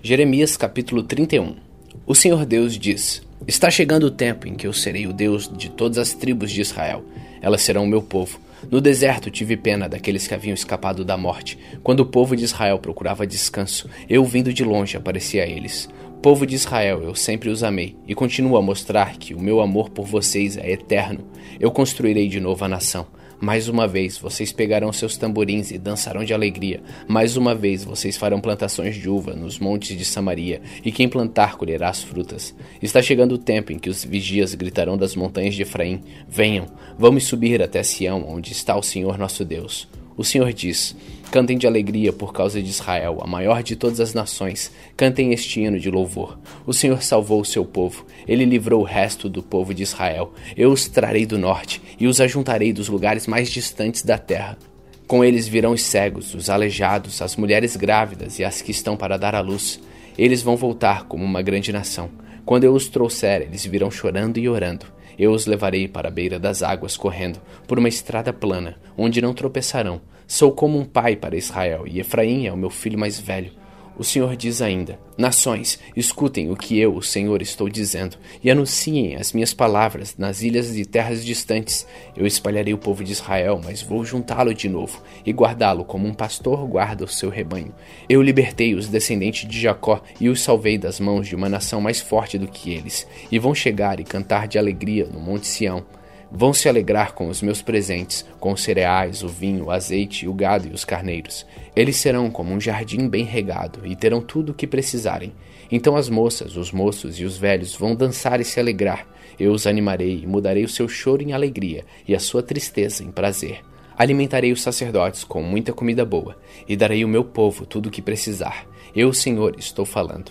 Jeremias capítulo 31 O Senhor Deus diz: Está chegando o tempo em que eu serei o Deus de todas as tribos de Israel. Elas serão o meu povo. No deserto tive pena daqueles que haviam escapado da morte. Quando o povo de Israel procurava descanso, eu vindo de longe aparecia a eles. Povo de Israel, eu sempre os amei e continuo a mostrar que o meu amor por vocês é eterno. Eu construirei de novo a nação. Mais uma vez vocês pegarão seus tamborins e dançarão de alegria. Mais uma vez vocês farão plantações de uva nos montes de Samaria, e quem plantar colherá as frutas. Está chegando o tempo em que os vigias gritarão das montanhas de Efraim: Venham, vamos subir até Sião, onde está o Senhor nosso Deus. O Senhor diz: Cantem de alegria por causa de Israel, a maior de todas as nações. Cantem este hino de louvor. O Senhor salvou o seu povo. Ele livrou o resto do povo de Israel. Eu os trarei do norte e os ajuntarei dos lugares mais distantes da terra. Com eles virão os cegos, os aleijados, as mulheres grávidas e as que estão para dar à luz. Eles vão voltar como uma grande nação. Quando eu os trouxer, eles virão chorando e orando. Eu os levarei para a beira das águas correndo, por uma estrada plana, onde não tropeçarão. Sou como um pai para Israel, e Efraim é o meu filho mais velho. O Senhor diz ainda: Nações, escutem o que eu, o Senhor, estou dizendo, e anunciem as minhas palavras nas ilhas e terras distantes. Eu espalharei o povo de Israel, mas vou juntá-lo de novo e guardá-lo como um pastor guarda o seu rebanho. Eu libertei os descendentes de Jacó e os salvei das mãos de uma nação mais forte do que eles, e vão chegar e cantar de alegria no Monte Sião. Vão se alegrar com os meus presentes, com os cereais, o vinho, o azeite, o gado e os carneiros. Eles serão como um jardim bem regado e terão tudo o que precisarem. Então as moças, os moços e os velhos vão dançar e se alegrar. Eu os animarei e mudarei o seu choro em alegria e a sua tristeza em prazer. Alimentarei os sacerdotes com muita comida boa e darei ao meu povo tudo o que precisar. Eu, Senhor, estou falando.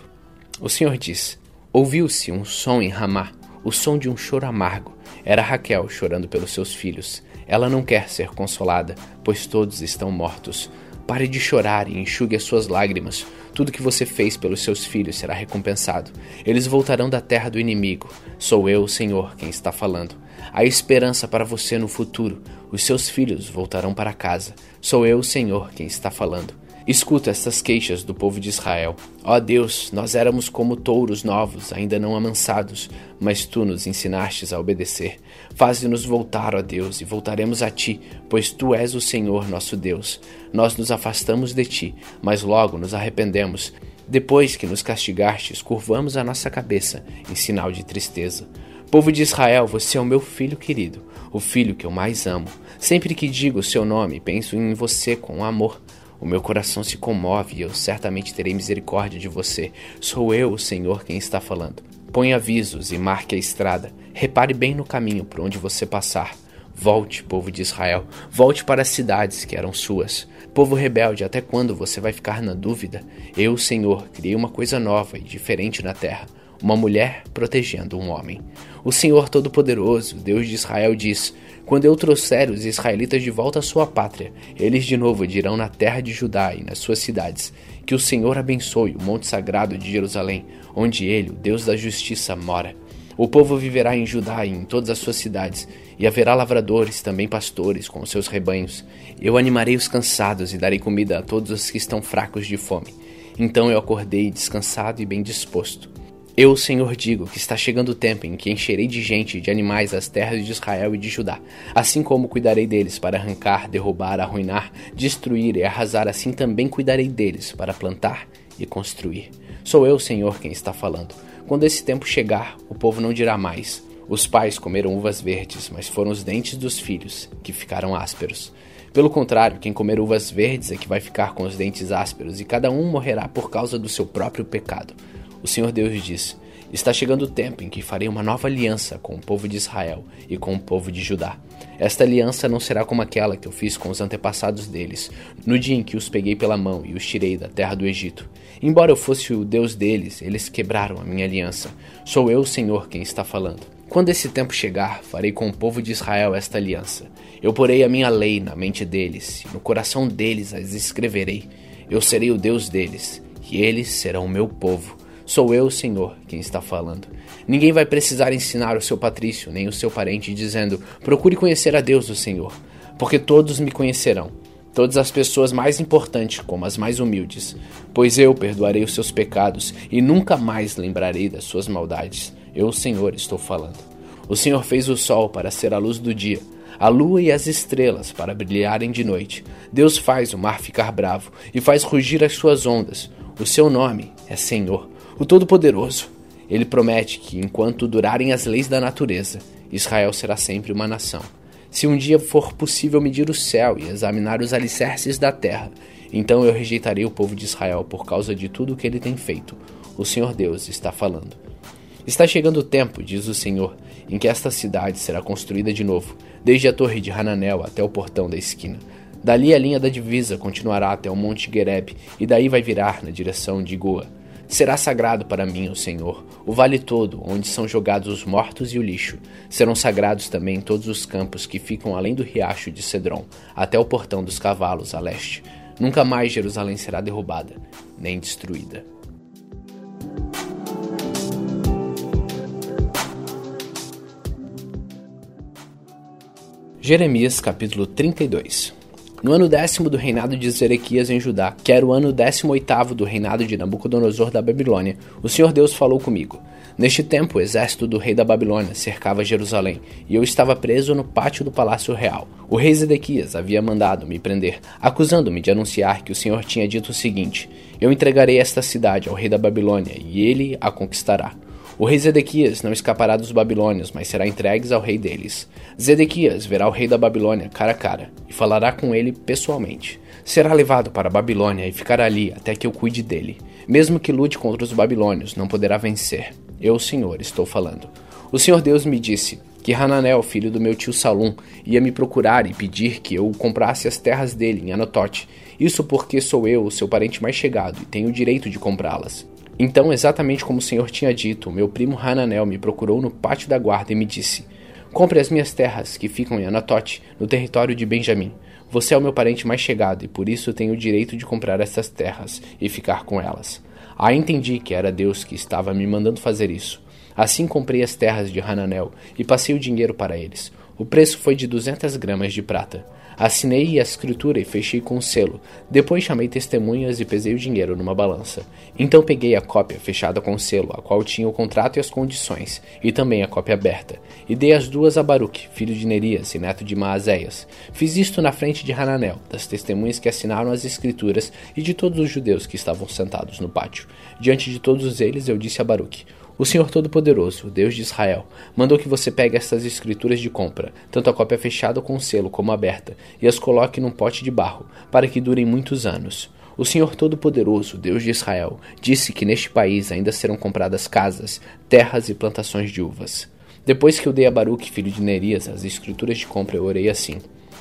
O Senhor diz: Ouviu-se um som em Ramá, o som de um choro amargo. Era Raquel chorando pelos seus filhos. Ela não quer ser consolada, pois todos estão mortos. Pare de chorar e enxugue as suas lágrimas. Tudo que você fez pelos seus filhos será recompensado. Eles voltarão da terra do inimigo. Sou eu, Senhor, quem está falando. Há esperança para você no futuro. Os seus filhos voltarão para casa. Sou eu, Senhor, quem está falando. Escuta estas queixas do povo de Israel. Ó Deus, nós éramos como touros novos, ainda não amansados, mas tu nos ensinastes a obedecer. Faze-nos voltar, ó Deus, e voltaremos a ti, pois tu és o Senhor nosso Deus. Nós nos afastamos de ti, mas logo nos arrependemos. Depois que nos castigastes, curvamos a nossa cabeça, em sinal de tristeza. Povo de Israel, você é o meu filho querido, o filho que eu mais amo. Sempre que digo o seu nome, penso em você com amor. O meu coração se comove e eu certamente terei misericórdia de você. Sou eu, o Senhor, quem está falando. Põe avisos e marque a estrada. Repare bem no caminho por onde você passar. Volte, povo de Israel, volte para as cidades que eram suas. Povo rebelde, até quando você vai ficar na dúvida? Eu, Senhor, criei uma coisa nova e diferente na terra uma mulher protegendo um homem. O Senhor Todo-Poderoso, Deus de Israel, diz: Quando eu trouxer os israelitas de volta à sua pátria, eles de novo dirão na terra de Judá e nas suas cidades: Que o Senhor abençoe o monte sagrado de Jerusalém, onde ele, o Deus da justiça, mora. O povo viverá em Judá e em todas as suas cidades, e haverá lavradores, também pastores, com os seus rebanhos. Eu animarei os cansados e darei comida a todos os que estão fracos de fome. Então eu acordei descansado e bem disposto. Eu, Senhor, digo que está chegando o tempo em que encherei de gente e de animais as terras de Israel e de Judá, assim como cuidarei deles para arrancar, derrubar, arruinar, destruir e arrasar, assim também cuidarei deles para plantar e construir. Sou eu, Senhor, quem está falando. Quando esse tempo chegar, o povo não dirá mais: Os pais comeram uvas verdes, mas foram os dentes dos filhos que ficaram ásperos. Pelo contrário, quem comer uvas verdes é que vai ficar com os dentes ásperos, e cada um morrerá por causa do seu próprio pecado. O Senhor Deus diz: Está chegando o tempo em que farei uma nova aliança com o povo de Israel e com o povo de Judá. Esta aliança não será como aquela que eu fiz com os antepassados deles, no dia em que os peguei pela mão e os tirei da terra do Egito. Embora eu fosse o Deus deles, eles quebraram a minha aliança. Sou eu, Senhor, quem está falando. Quando esse tempo chegar, farei com o povo de Israel esta aliança. Eu porei a minha lei na mente deles, e no coração deles as escreverei. Eu serei o Deus deles, e eles serão o meu povo. Sou eu, Senhor, quem está falando. Ninguém vai precisar ensinar o seu patrício, nem o seu parente, dizendo: procure conhecer a Deus, o Senhor, porque todos me conhecerão. todas as pessoas mais importantes como as mais humildes, pois eu perdoarei os seus pecados e nunca mais lembrarei das suas maldades. Eu, Senhor, estou falando. O Senhor fez o sol para ser a luz do dia, a lua e as estrelas para brilharem de noite. Deus faz o mar ficar bravo e faz rugir as suas ondas. O seu nome é Senhor, o Todo-Poderoso. Ele promete que, enquanto durarem as leis da natureza, Israel será sempre uma nação. Se um dia for possível medir o céu e examinar os alicerces da terra, então eu rejeitarei o povo de Israel por causa de tudo o que ele tem feito. O Senhor Deus está falando. Está chegando o tempo, diz o Senhor, em que esta cidade será construída de novo, desde a torre de Hananel até o portão da esquina. Dali a linha da divisa continuará até o Monte Gereb, e daí vai virar na direção de Goa. Será sagrado para mim, o Senhor, o vale todo, onde são jogados os mortos e o lixo. Serão sagrados também todos os campos que ficam além do riacho de Cedron, até o portão dos cavalos a leste. Nunca mais Jerusalém será derrubada, nem destruída. Jeremias capítulo 32 no ano décimo do reinado de Zedequias em Judá, que era o ano décimo oitavo do reinado de Nabucodonosor da Babilônia, o Senhor Deus falou comigo. Neste tempo, o exército do rei da Babilônia cercava Jerusalém, e eu estava preso no pátio do palácio real. O rei Zedequias havia mandado me prender, acusando-me de anunciar que o Senhor tinha dito o seguinte: Eu entregarei esta cidade ao rei da Babilônia, e ele a conquistará. O rei Zedequias não escapará dos babilônios, mas será entregue ao rei deles. Zedequias verá o rei da Babilônia cara a cara e falará com ele pessoalmente. Será levado para a Babilônia e ficará ali até que eu cuide dele. Mesmo que lute contra os babilônios, não poderá vencer. Eu, Senhor, estou falando. O Senhor Deus me disse que Hananel, filho do meu tio Salum, ia me procurar e pedir que eu comprasse as terras dele em Anatote. Isso porque sou eu, o seu parente mais chegado, e tenho o direito de comprá-las. Então, exatamente como o Senhor tinha dito, meu primo Hananel me procurou no pátio da guarda e me disse: Compre as minhas terras, que ficam em Anatote, no território de Benjamim. Você é o meu parente mais chegado e por isso tenho o direito de comprar essas terras e ficar com elas. Aí entendi que era Deus que estava me mandando fazer isso. Assim comprei as terras de Hananel e passei o dinheiro para eles. O preço foi de 200 gramas de prata. Assinei a escritura e fechei com o selo. Depois chamei testemunhas e pesei o dinheiro numa balança. Então peguei a cópia fechada com o selo, a qual tinha o contrato e as condições, e também a cópia aberta, e dei as duas a Baruque, filho de Nerias e neto de Maazéias. Fiz isto na frente de Hananel, das testemunhas que assinaram as escrituras e de todos os judeus que estavam sentados no pátio. Diante de todos eles eu disse a Baruque: o Senhor Todo-Poderoso, Deus de Israel, mandou que você pegue estas escrituras de compra, tanto a cópia fechada com selo como aberta, e as coloque num pote de barro, para que durem muitos anos. O Senhor Todo-Poderoso, Deus de Israel, disse que neste país ainda serão compradas casas, terras e plantações de uvas. Depois que eu dei a Baruque, filho de Nerias, as escrituras de compra, eu orei assim: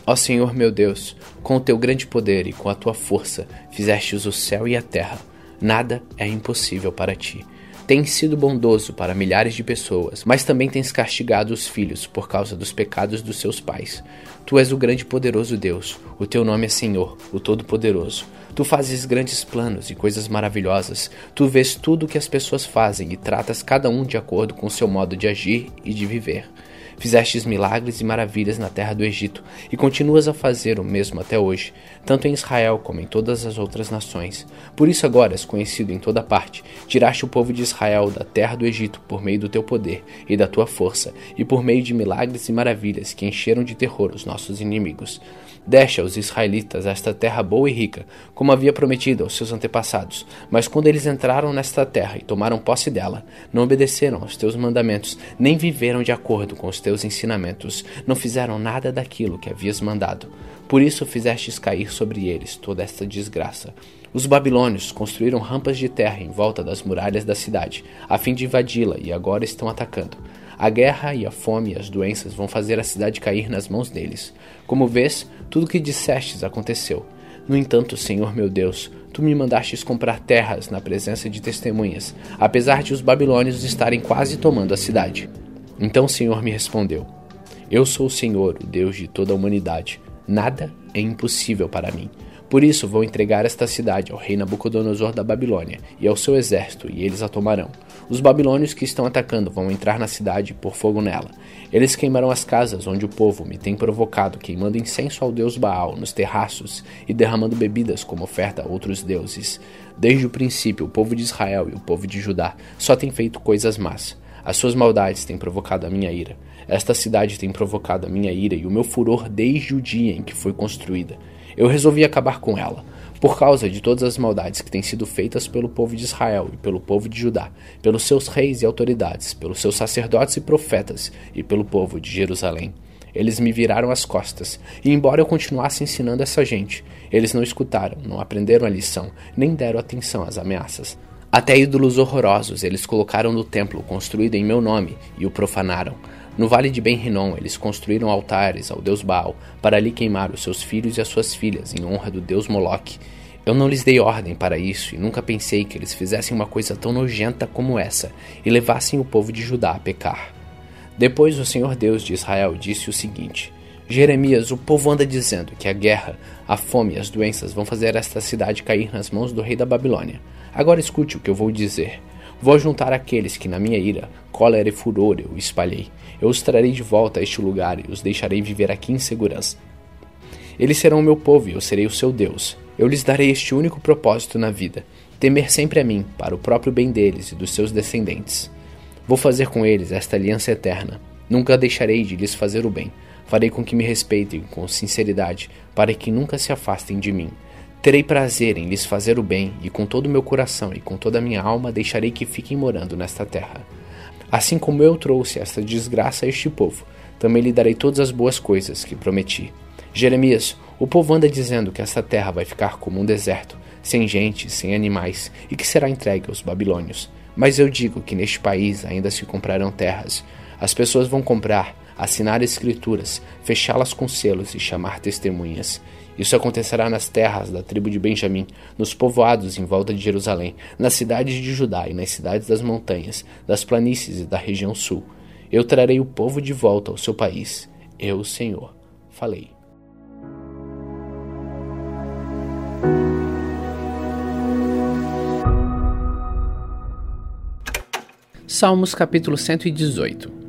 Ó Senhor meu Deus, com o teu grande poder e com a tua força, fizestes o céu e a terra. Nada é impossível para ti. Tens sido bondoso para milhares de pessoas, mas também tens castigado os filhos por causa dos pecados dos seus pais. Tu és o grande e poderoso Deus, o teu nome é Senhor, o Todo-Poderoso. Tu fazes grandes planos e coisas maravilhosas. Tu vês tudo o que as pessoas fazem e tratas cada um de acordo com seu modo de agir e de viver. Fizestes milagres e maravilhas na terra do Egito, e continuas a fazer o mesmo até hoje, tanto em Israel como em todas as outras nações. Por isso agora és conhecido em toda parte. Tiraste o povo de Israel da terra do Egito por meio do teu poder e da tua força, e por meio de milagres e maravilhas que encheram de terror os nossos inimigos. Deste aos israelitas esta terra boa e rica, como havia prometido aos seus antepassados. Mas quando eles entraram nesta terra e tomaram posse dela, não obedeceram aos teus mandamentos, nem viveram de acordo com os teus ensinamentos, não fizeram nada daquilo que havias mandado. Por isso fizestes cair sobre eles toda esta desgraça. Os babilônios construíram rampas de terra em volta das muralhas da cidade, a fim de invadi-la, e agora estão atacando. A guerra e a fome e as doenças vão fazer a cidade cair nas mãos deles. Como vês, tudo o que dissestes aconteceu. No entanto, Senhor meu Deus, tu me mandastes comprar terras na presença de testemunhas, apesar de os babilônios estarem quase tomando a cidade. Então o Senhor me respondeu: Eu sou o Senhor, o Deus de toda a humanidade. Nada é impossível para mim. Por isso vou entregar esta cidade ao rei Nabucodonosor da Babilônia e ao seu exército, e eles a tomarão. Os babilônios que estão atacando vão entrar na cidade e pôr fogo nela. Eles queimarão as casas onde o povo me tem provocado, queimando incenso ao deus Baal nos terraços e derramando bebidas como oferta a outros deuses. Desde o princípio, o povo de Israel e o povo de Judá só têm feito coisas más. As suas maldades têm provocado a minha ira. Esta cidade tem provocado a minha ira e o meu furor desde o dia em que foi construída. Eu resolvi acabar com ela, por causa de todas as maldades que têm sido feitas pelo povo de Israel e pelo povo de Judá, pelos seus reis e autoridades, pelos seus sacerdotes e profetas e pelo povo de Jerusalém. Eles me viraram as costas, e embora eu continuasse ensinando essa gente, eles não escutaram, não aprenderam a lição, nem deram atenção às ameaças. Até ídolos horrorosos eles colocaram no templo construído em meu nome e o profanaram. No vale de Ben-Rinom, eles construíram altares ao deus Baal para ali queimar os seus filhos e as suas filhas em honra do deus Moloque. Eu não lhes dei ordem para isso e nunca pensei que eles fizessem uma coisa tão nojenta como essa e levassem o povo de Judá a pecar. Depois o Senhor Deus de Israel disse o seguinte: Jeremias, o povo anda dizendo que a guerra, a fome e as doenças vão fazer esta cidade cair nas mãos do rei da Babilônia. Agora escute o que eu vou dizer. Vou juntar aqueles que na minha ira, cólera e furor eu espalhei. Eu os trarei de volta a este lugar e os deixarei viver aqui em segurança. Eles serão o meu povo e eu serei o seu Deus. Eu lhes darei este único propósito na vida: temer sempre a mim, para o próprio bem deles e dos seus descendentes. Vou fazer com eles esta aliança eterna. Nunca deixarei de lhes fazer o bem. Farei com que me respeitem com sinceridade, para que nunca se afastem de mim. Terei prazer em lhes fazer o bem, e com todo o meu coração e com toda a minha alma deixarei que fiquem morando nesta terra. Assim como eu trouxe esta desgraça a este povo, também lhe darei todas as boas coisas que prometi. Jeremias, o povo anda dizendo que esta terra vai ficar como um deserto, sem gente, sem animais, e que será entregue aos babilônios. Mas eu digo que neste país ainda se comprarão terras. As pessoas vão comprar, assinar escrituras, fechá-las com selos e chamar testemunhas. Isso acontecerá nas terras da tribo de Benjamim, nos povoados em volta de Jerusalém, nas cidades de Judá e nas cidades das montanhas, das planícies e da região sul. Eu trarei o povo de volta ao seu país. Eu, Senhor, falei. Salmos capítulo 118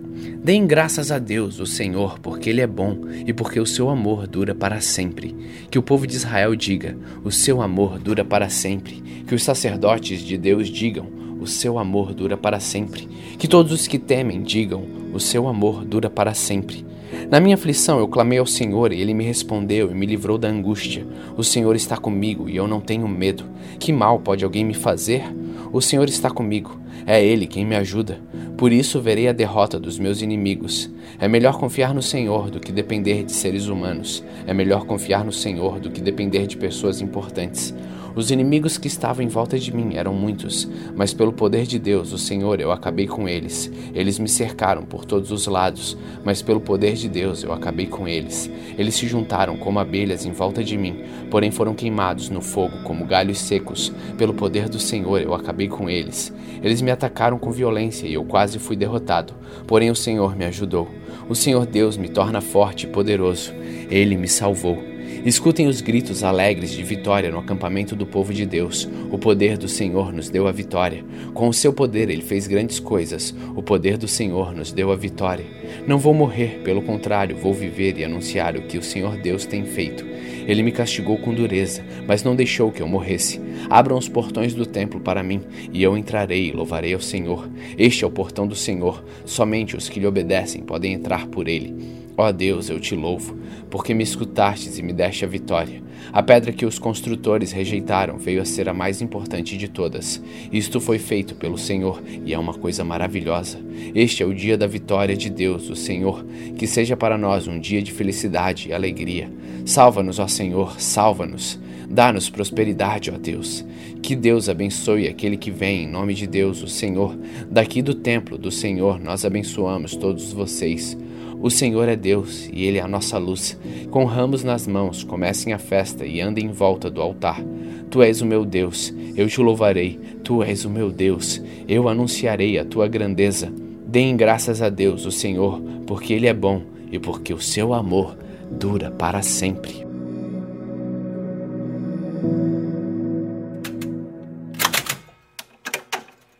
Deem graças a Deus, o Senhor, porque Ele é bom e porque o seu amor dura para sempre. Que o povo de Israel diga: O seu amor dura para sempre. Que os sacerdotes de Deus digam: O seu amor dura para sempre. Que todos os que temem digam: O seu amor dura para sempre. Na minha aflição eu clamei ao Senhor e ele me respondeu e me livrou da angústia. O Senhor está comigo e eu não tenho medo. Que mal pode alguém me fazer? O Senhor está comigo. É Ele quem me ajuda. Por isso verei a derrota dos meus inimigos. É melhor confiar no Senhor do que depender de seres humanos. É melhor confiar no Senhor do que depender de pessoas importantes. Os inimigos que estavam em volta de mim eram muitos, mas pelo poder de Deus, o Senhor, eu acabei com eles. Eles me cercaram por todos os lados, mas pelo poder de Deus eu acabei com eles. Eles se juntaram como abelhas em volta de mim, porém foram queimados no fogo como galhos secos. Pelo poder do Senhor eu acabei com eles. Eles me atacaram com violência e eu quase fui derrotado, porém o Senhor me ajudou. O Senhor Deus me torna forte e poderoso. Ele me salvou. Escutem os gritos alegres de vitória no acampamento do povo de Deus. O poder do Senhor nos deu a vitória. Com o seu poder ele fez grandes coisas. O poder do Senhor nos deu a vitória. Não vou morrer, pelo contrário, vou viver e anunciar o que o Senhor Deus tem feito. Ele me castigou com dureza, mas não deixou que eu morresse. Abram os portões do templo para mim, e eu entrarei e louvarei ao Senhor. Este é o portão do Senhor. Somente os que lhe obedecem podem entrar por ele. Ó Deus, eu te louvo, porque me escutastes e me deste a vitória. A pedra que os construtores rejeitaram veio a ser a mais importante de todas. Isto foi feito pelo Senhor e é uma coisa maravilhosa. Este é o dia da vitória de Deus, o Senhor. Que seja para nós um dia de felicidade e alegria. Salva-nos, ó Senhor, salva-nos. Dá-nos prosperidade, ó Deus. Que Deus abençoe aquele que vem em nome de Deus, o Senhor. Daqui do templo do Senhor nós abençoamos todos vocês. O Senhor é Deus e Ele é a nossa luz. Com ramos nas mãos, comecem a festa e andem em volta do altar. Tu és o meu Deus, eu te louvarei. Tu és o meu Deus, eu anunciarei a tua grandeza. Deem graças a Deus, o Senhor, porque Ele é bom e porque o seu amor dura para sempre.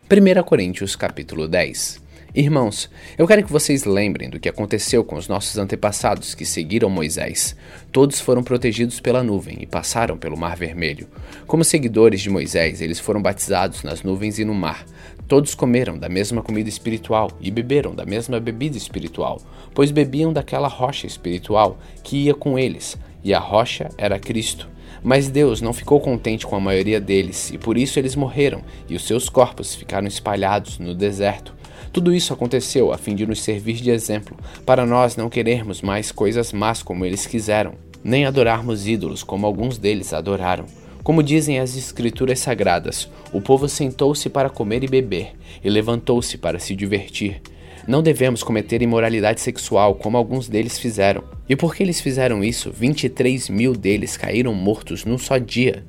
Primeira Coríntios capítulo 10 Irmãos, eu quero que vocês lembrem do que aconteceu com os nossos antepassados que seguiram Moisés. Todos foram protegidos pela nuvem e passaram pelo Mar Vermelho. Como seguidores de Moisés, eles foram batizados nas nuvens e no mar. Todos comeram da mesma comida espiritual e beberam da mesma bebida espiritual, pois bebiam daquela rocha espiritual que ia com eles, e a rocha era Cristo. Mas Deus não ficou contente com a maioria deles, e por isso eles morreram, e os seus corpos ficaram espalhados no deserto. Tudo isso aconteceu a fim de nos servir de exemplo, para nós não querermos mais coisas más como eles quiseram, nem adorarmos ídolos como alguns deles adoraram. Como dizem as Escrituras Sagradas, o povo sentou-se para comer e beber, e levantou-se para se divertir. Não devemos cometer imoralidade sexual como alguns deles fizeram. E porque eles fizeram isso, 23 mil deles caíram mortos num só dia.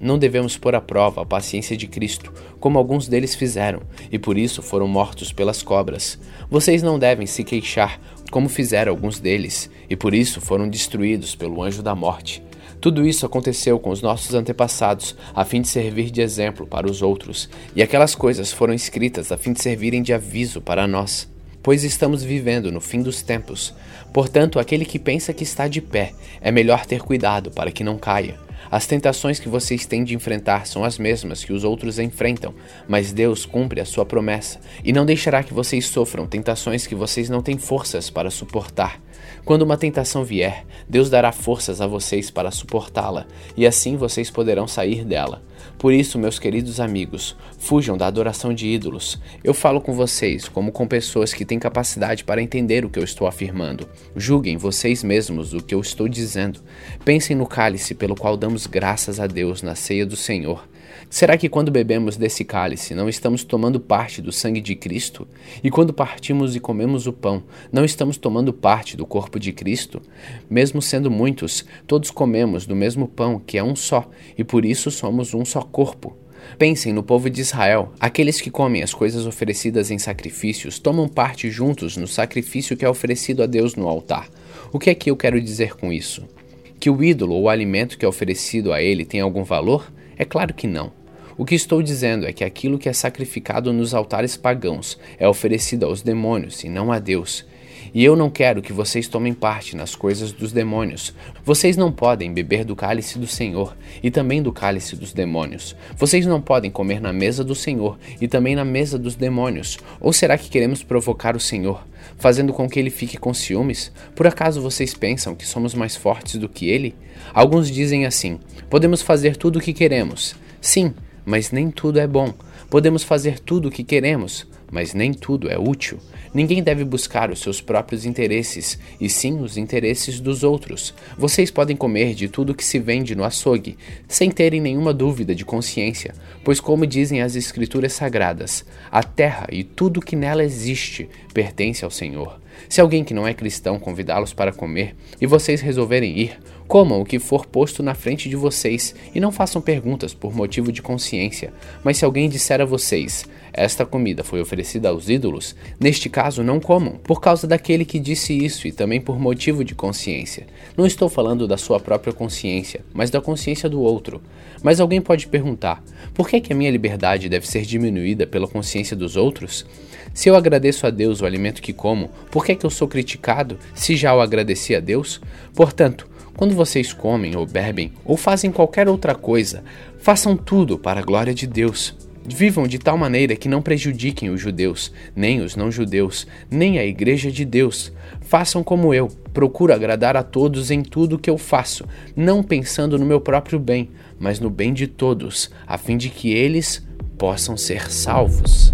Não devemos pôr à prova a paciência de Cristo, como alguns deles fizeram, e por isso foram mortos pelas cobras. Vocês não devem se queixar, como fizeram alguns deles, e por isso foram destruídos pelo anjo da morte. Tudo isso aconteceu com os nossos antepassados, a fim de servir de exemplo para os outros, e aquelas coisas foram escritas a fim de servirem de aviso para nós pois estamos vivendo no fim dos tempos. Portanto, aquele que pensa que está de pé, é melhor ter cuidado para que não caia. As tentações que vocês têm de enfrentar são as mesmas que os outros enfrentam, mas Deus cumpre a sua promessa e não deixará que vocês sofram tentações que vocês não têm forças para suportar. Quando uma tentação vier, Deus dará forças a vocês para suportá-la, e assim vocês poderão sair dela. Por isso, meus queridos amigos, fujam da adoração de ídolos. Eu falo com vocês como com pessoas que têm capacidade para entender o que eu estou afirmando. Julguem vocês mesmos o que eu estou dizendo. Pensem no cálice pelo qual damos graças a Deus na ceia do Senhor. Será que quando bebemos desse cálice não estamos tomando parte do sangue de Cristo? E quando partimos e comemos o pão, não estamos tomando parte do corpo de Cristo? Mesmo sendo muitos, todos comemos do mesmo pão, que é um só, e por isso somos um só corpo. Pensem no povo de Israel. Aqueles que comem as coisas oferecidas em sacrifícios tomam parte juntos no sacrifício que é oferecido a Deus no altar. O que é que eu quero dizer com isso? Que o ídolo ou o alimento que é oferecido a ele tem algum valor? É claro que não. O que estou dizendo é que aquilo que é sacrificado nos altares pagãos é oferecido aos demônios e não a Deus. E eu não quero que vocês tomem parte nas coisas dos demônios. Vocês não podem beber do cálice do Senhor e também do cálice dos demônios. Vocês não podem comer na mesa do Senhor e também na mesa dos demônios. Ou será que queremos provocar o Senhor, fazendo com que ele fique com ciúmes? Por acaso vocês pensam que somos mais fortes do que ele? Alguns dizem assim: podemos fazer tudo o que queremos. Sim, mas nem tudo é bom. Podemos fazer tudo o que queremos, mas nem tudo é útil. Ninguém deve buscar os seus próprios interesses, e sim os interesses dos outros. Vocês podem comer de tudo que se vende no açougue, sem terem nenhuma dúvida de consciência, pois, como dizem as Escrituras Sagradas, a terra e tudo que nela existe pertence ao Senhor. Se alguém que não é cristão convidá-los para comer e vocês resolverem ir, comam o que for posto na frente de vocês e não façam perguntas por motivo de consciência. Mas se alguém disser a vocês, esta comida foi oferecida aos ídolos, neste caso não comam, por causa daquele que disse isso e também por motivo de consciência. Não estou falando da sua própria consciência, mas da consciência do outro. Mas alguém pode perguntar: por que, que a minha liberdade deve ser diminuída pela consciência dos outros? Se eu agradeço a Deus o alimento que como, por que, que eu sou criticado se já o agradeci a Deus? Portanto, quando vocês comem ou bebem ou fazem qualquer outra coisa, façam tudo para a glória de Deus. Vivam de tal maneira que não prejudiquem os judeus, nem os não-judeus, nem a igreja de Deus. Façam como eu, procuro agradar a todos em tudo que eu faço, não pensando no meu próprio bem, mas no bem de todos, a fim de que eles possam ser salvos.